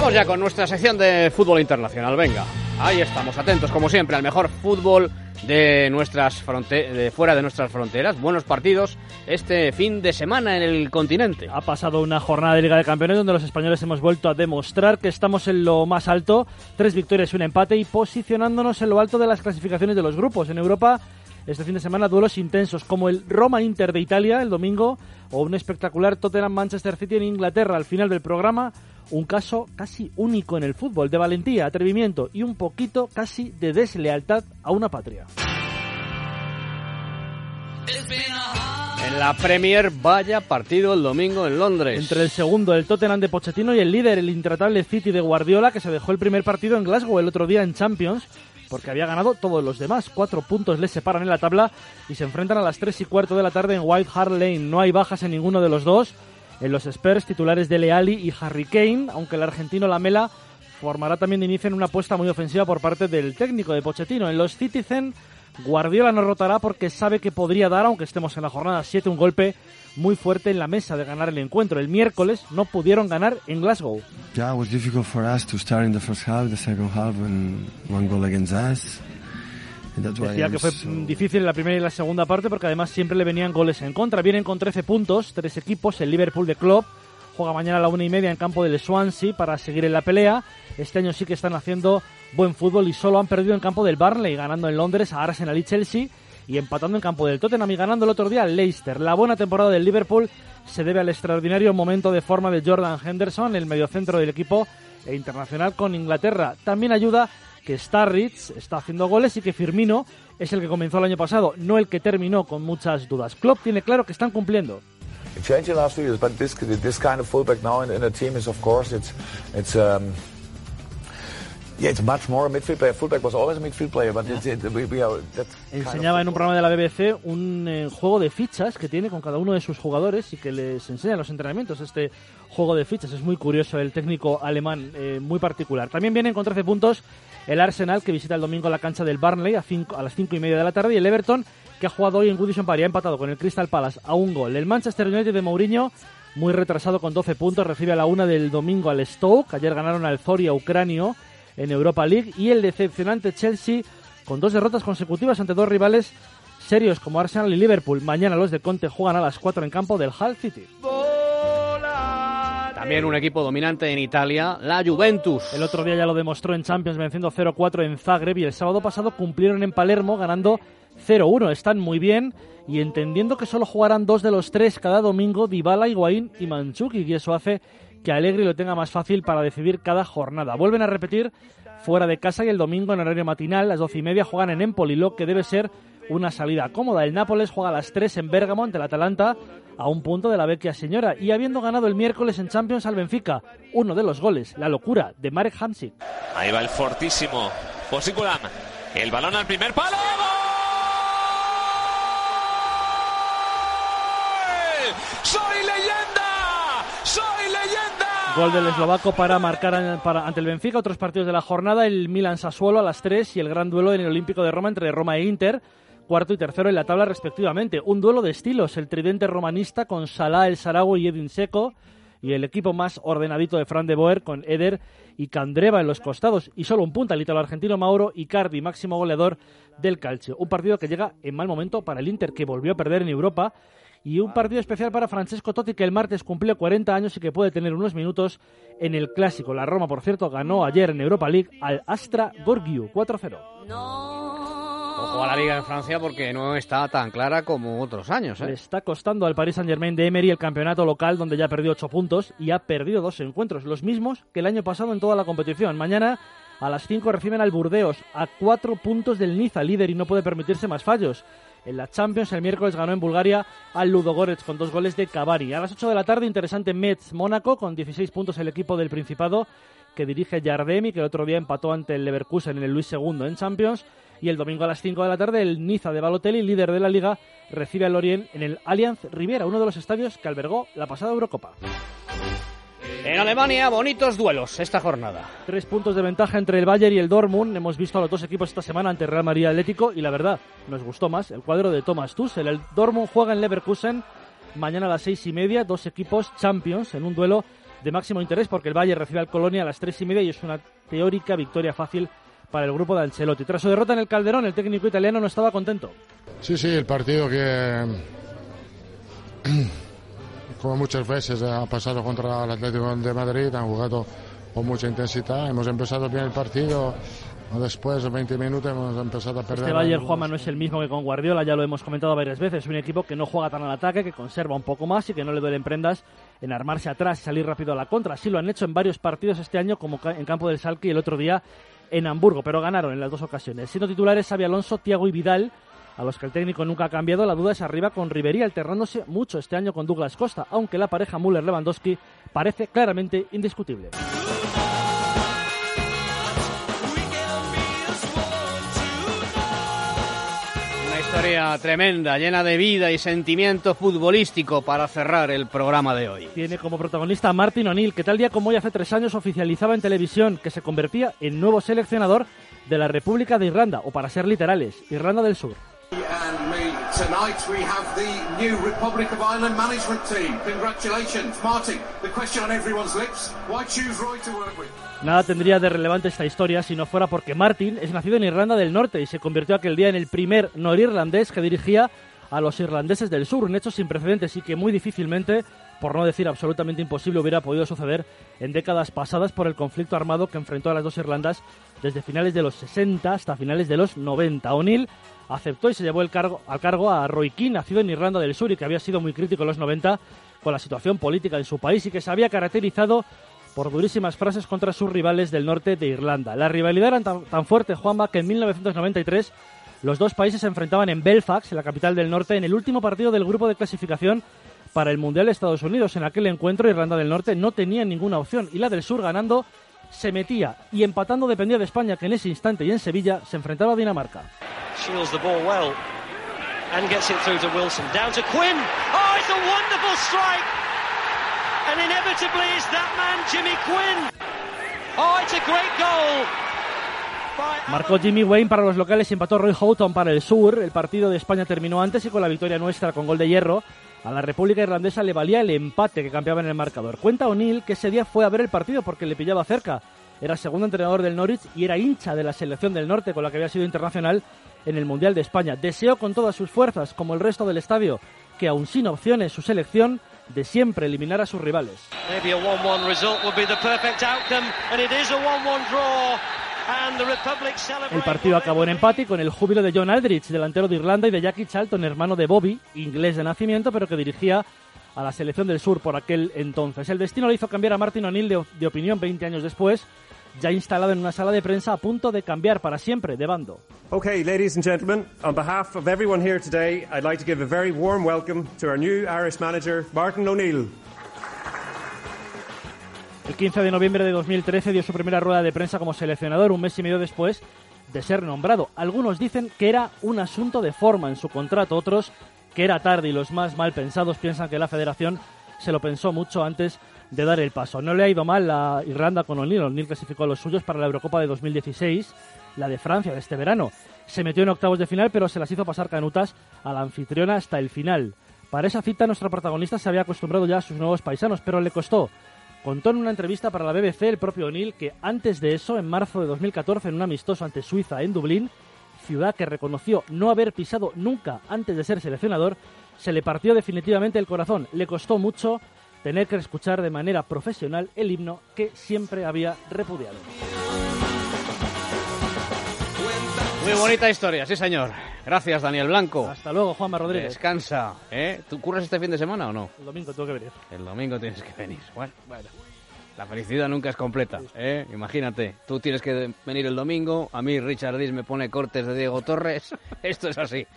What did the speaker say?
Vamos ya con nuestra sección de fútbol internacional. Venga, ahí estamos, atentos como siempre al mejor fútbol de nuestras fuera de nuestras fronteras. Buenos partidos este fin de semana en el continente. Ha pasado una jornada de Liga de Campeones donde los españoles hemos vuelto a demostrar que estamos en lo más alto, tres victorias y un empate y posicionándonos en lo alto de las clasificaciones de los grupos. En Europa este fin de semana duelos intensos como el Roma-Inter de Italia el domingo o un espectacular Tottenham-Manchester City en Inglaterra al final del programa. Un caso casi único en el fútbol, de valentía, atrevimiento y un poquito casi de deslealtad a una patria. En la Premier, vaya partido el domingo en Londres. Entre el segundo, el Tottenham de Pochettino, y el líder, el intratable City de Guardiola, que se dejó el primer partido en Glasgow el otro día en Champions, porque había ganado todos los demás. Cuatro puntos les separan en la tabla y se enfrentan a las tres y cuarto de la tarde en White Hart Lane. No hay bajas en ninguno de los dos. En los Spurs, titulares de Leali y Harry Kane, aunque el argentino Lamela formará también de inicio en una apuesta muy ofensiva por parte del técnico de Pochettino. En los Citizen, Guardiola no rotará porque sabe que podría dar, aunque estemos en la jornada 7, un golpe muy fuerte en la mesa de ganar el encuentro. El miércoles no pudieron ganar en Glasgow. Yeah, it was difficult for us to start in the first half, the second half, and one goal against us. Decía que fue difícil en la primera y la segunda parte porque además siempre le venían goles en contra. Vienen con 13 puntos, tres equipos, el Liverpool de Klopp juega mañana a la una y media en campo del Swansea para seguir en la pelea. Este año sí que están haciendo buen fútbol y solo han perdido en campo del Barnley, ganando en Londres a Arsenal y Chelsea y empatando en campo del Tottenham y ganando el otro día al Leicester. La buena temporada del Liverpool se debe al extraordinario momento de forma de Jordan Henderson, el mediocentro del equipo e internacional con Inglaterra. También ayuda que Starrich está haciendo goles y que Firmino es el que comenzó el año pasado, no el que terminó con muchas dudas. Klopp tiene claro que están cumpliendo. Enseñaba en un programa de la BBC un eh, juego de fichas que tiene con cada uno de sus jugadores y que les enseña en los entrenamientos. Este juego de fichas es muy curioso, el técnico alemán, eh, muy particular. También vienen con 13 puntos el Arsenal, que visita el domingo la cancha del Barnley a, a las 5 y media de la tarde, y el Everton, que ha jugado hoy en Goodison Park y ha empatado con el Crystal Palace a un gol. El Manchester United de Mourinho muy retrasado con 12 puntos, recibe a la una del domingo al Stoke. Ayer ganaron al Zoria Ucranio en Europa League y el decepcionante Chelsea con dos derrotas consecutivas ante dos rivales serios como Arsenal y Liverpool. Mañana los de Conte juegan a las 4 en campo del Hull City. También un equipo dominante en Italia, la Juventus. El otro día ya lo demostró en Champions venciendo 0-4 en Zagreb y el sábado pasado cumplieron en Palermo ganando 0-1. Están muy bien y entendiendo que solo jugarán dos de los tres cada domingo, Dybala, Higuaín y Manchuki, y eso hace que Allegri lo tenga más fácil para decidir cada jornada. Vuelven a repetir fuera de casa y el domingo en horario matinal, las doce y media, juegan en Empoli, lo que debe ser una salida cómoda. El Nápoles juega a las 3 en Bérgamo ante el Atalanta a un punto de la vecchia señora y habiendo ganado el miércoles en Champions al Benfica, uno de los goles, la locura de Marek Hamsik. Ahí va el fortísimo Posiculam. El balón al primer palo. ¡Soy leyenda! ¡Soy leyenda! Gol del eslovaco para marcar ante el Benfica. Otros partidos de la jornada, el Milan Sassuolo a las 3 y el gran duelo en el Olímpico de Roma entre Roma e Inter, cuarto y tercero en la tabla respectivamente. Un duelo de estilos, el tridente romanista con Salah, el Saragüe y Edin Seco y el equipo más ordenadito de Fran de Boer con Eder y Candreva en los costados y solo un punta el italo argentino Mauro Icardi, máximo goleador del Calcio. Un partido que llega en mal momento para el Inter que volvió a perder en Europa y un partido especial para Francesco Totti que el martes cumplió 40 años y que puede tener unos minutos en el clásico. La Roma, por cierto, ganó ayer en Europa League al Astra Gorgiu 4-0. Ojo a la liga en Francia porque no está tan clara como otros años. ¿eh? Le está costando al Paris Saint-Germain de Emery el campeonato local donde ya perdió 8 puntos y ha perdido dos encuentros, los mismos que el año pasado en toda la competición. Mañana a las 5 reciben al Burdeos a 4 puntos del Niza, líder y no puede permitirse más fallos. En la Champions el miércoles ganó en Bulgaria al Ludogorets con dos goles de Cavari. A las 8 de la tarde, interesante Metz-Mónaco con 16 puntos el equipo del Principado que dirige Jardemi, que el otro día empató ante el Leverkusen en el Luis II en Champions. Y el domingo a las 5 de la tarde, el Niza de Balotelli, líder de la liga, recibe al Lorient en el Allianz Riviera, uno de los estadios que albergó la pasada Eurocopa. En Alemania, bonitos duelos esta jornada. Tres puntos de ventaja entre el Bayern y el Dortmund. Hemos visto a los dos equipos esta semana ante Real Madrid Atlético y la verdad, nos gustó más el cuadro de Thomas Tuchel. El Dortmund juega en Leverkusen mañana a las seis y media, dos equipos champions en un duelo de máximo interés porque el Valle recibe al Colonia a las tres y media y es una teórica victoria fácil para el grupo de Ancelotti. Tras su derrota en el Calderón, el técnico italiano no estaba contento. Sí, sí, el partido que, como muchas veces ha pasado contra el Atlético de Madrid, han jugado con mucha intensidad. Hemos empezado bien el partido. Después de 20 minutos hemos empezado a perder. Este Bayern Juanma no es el mismo que con Guardiola, ya lo hemos comentado varias veces. Es un equipo que no juega tan al ataque, que conserva un poco más y que no le duelen prendas en armarse atrás y salir rápido a la contra. Así lo han hecho en varios partidos este año, como en campo del Salque y el otro día en Hamburgo, pero ganaron en las dos ocasiones. Siendo titulares Xavi Alonso, Tiago y Vidal, a los que el técnico nunca ha cambiado. La duda es arriba con Rivería, alternándose mucho este año con Douglas Costa, aunque la pareja Müller-Lewandowski parece claramente indiscutible. Historia tremenda, llena de vida y sentimiento futbolístico para cerrar el programa de hoy. Tiene como protagonista a Martin O'Neill, que tal día como hoy hace tres años oficializaba en televisión que se convertía en nuevo seleccionador de la República de Irlanda, o para ser literales, Irlanda del Sur. And me tonight we have the new Republic of Ireland management team. Congratulations, Martin. The question on everyone's lips: Why choose Roy to work with? Nada tendría de relevante esta historia si no fuera porque Martin es nacido en Irlanda del Norte y se convirtió aquel día en el primer norirlandés que dirigía a los irlandeses del sur, un hecho sin precedentes y que muy difícilmente, por no decir absolutamente imposible, hubiera podido suceder en décadas pasadas por el conflicto armado que enfrentó a las dos Irlandas desde finales de los 60 hasta finales de los 90. O'Neill aceptó y se llevó el cargo, al cargo a Roy Keane, nacido en Irlanda del Sur y que había sido muy crítico en los 90 con la situación política en su país y que se había caracterizado por durísimas frases contra sus rivales del norte de Irlanda. La rivalidad era tan, tan fuerte, Juanma, que en 1993 los dos países se enfrentaban en Belfast, en la capital del norte, en el último partido del grupo de clasificación para el Mundial de Estados Unidos. En aquel encuentro Irlanda del Norte no tenía ninguna opción y la del Sur ganando se metía y empatando dependía de España que en ese instante y en Sevilla se enfrentaba a Dinamarca. Shields the ball well and gets it through to Wilson. Down to Quinn. Oh, it's a wonderful strike. And inevitably it's that man, Jimmy Quinn. Oh, it's a great goal. Marcó Jimmy Wayne para los locales y empató Roy Houghton para el sur. El partido de España terminó antes y con la victoria nuestra con gol de hierro. A la República Irlandesa le valía el empate que cambiaba en el marcador. Cuenta O'Neill que ese día fue a ver el partido porque le pillaba cerca. Era segundo entrenador del Norwich y era hincha de la selección del norte con la que había sido internacional en el Mundial de España. Deseó con todas sus fuerzas, como el resto del estadio, que aún sin opciones su selección de siempre eliminar a sus rivales. El partido acabó en empate con el júbilo de John Aldrich, delantero de Irlanda, y de Jackie Charlton, hermano de Bobby, inglés de nacimiento, pero que dirigía a la selección del sur por aquel entonces. El destino le hizo cambiar a Martin O'Neill de, de opinión 20 años después ya instalado en una sala de prensa a punto de cambiar para siempre de bando. Okay, ladies and gentlemen, on behalf of everyone here today, I'd like to give a very warm welcome to our new Irish manager, Martin O'Neill. El 15 de noviembre de 2013 dio su primera rueda de prensa como seleccionador, un mes y medio después de ser nombrado. Algunos dicen que era un asunto de forma en su contrato, otros que era tarde y los más mal pensados piensan que la federación se lo pensó mucho antes de dar el paso. No le ha ido mal la Irlanda con O'Neill. O'Neill clasificó a los suyos para la Eurocopa de 2016, la de Francia de este verano. Se metió en octavos de final, pero se las hizo pasar canutas a la anfitriona hasta el final. Para esa cita, nuestro protagonista se había acostumbrado ya a sus nuevos paisanos, pero le costó. Contó en una entrevista para la BBC el propio O'Neill que antes de eso, en marzo de 2014, en un amistoso ante Suiza en Dublín, ciudad que reconoció no haber pisado nunca antes de ser seleccionador, se le partió definitivamente el corazón. Le costó mucho tener que escuchar de manera profesional el himno que siempre había repudiado. Muy bonita historia, sí señor. Gracias, Daniel Blanco. Hasta luego, Juanma Rodríguez. Descansa. ¿eh? ¿Tú curras este fin de semana o no? El domingo tengo que venir. El domingo tienes que venir. Bueno, bueno. La felicidad nunca es completa, ¿eh? Imagínate, tú tienes que venir el domingo, a mí Richard Dis me pone cortes de Diego Torres, esto es así.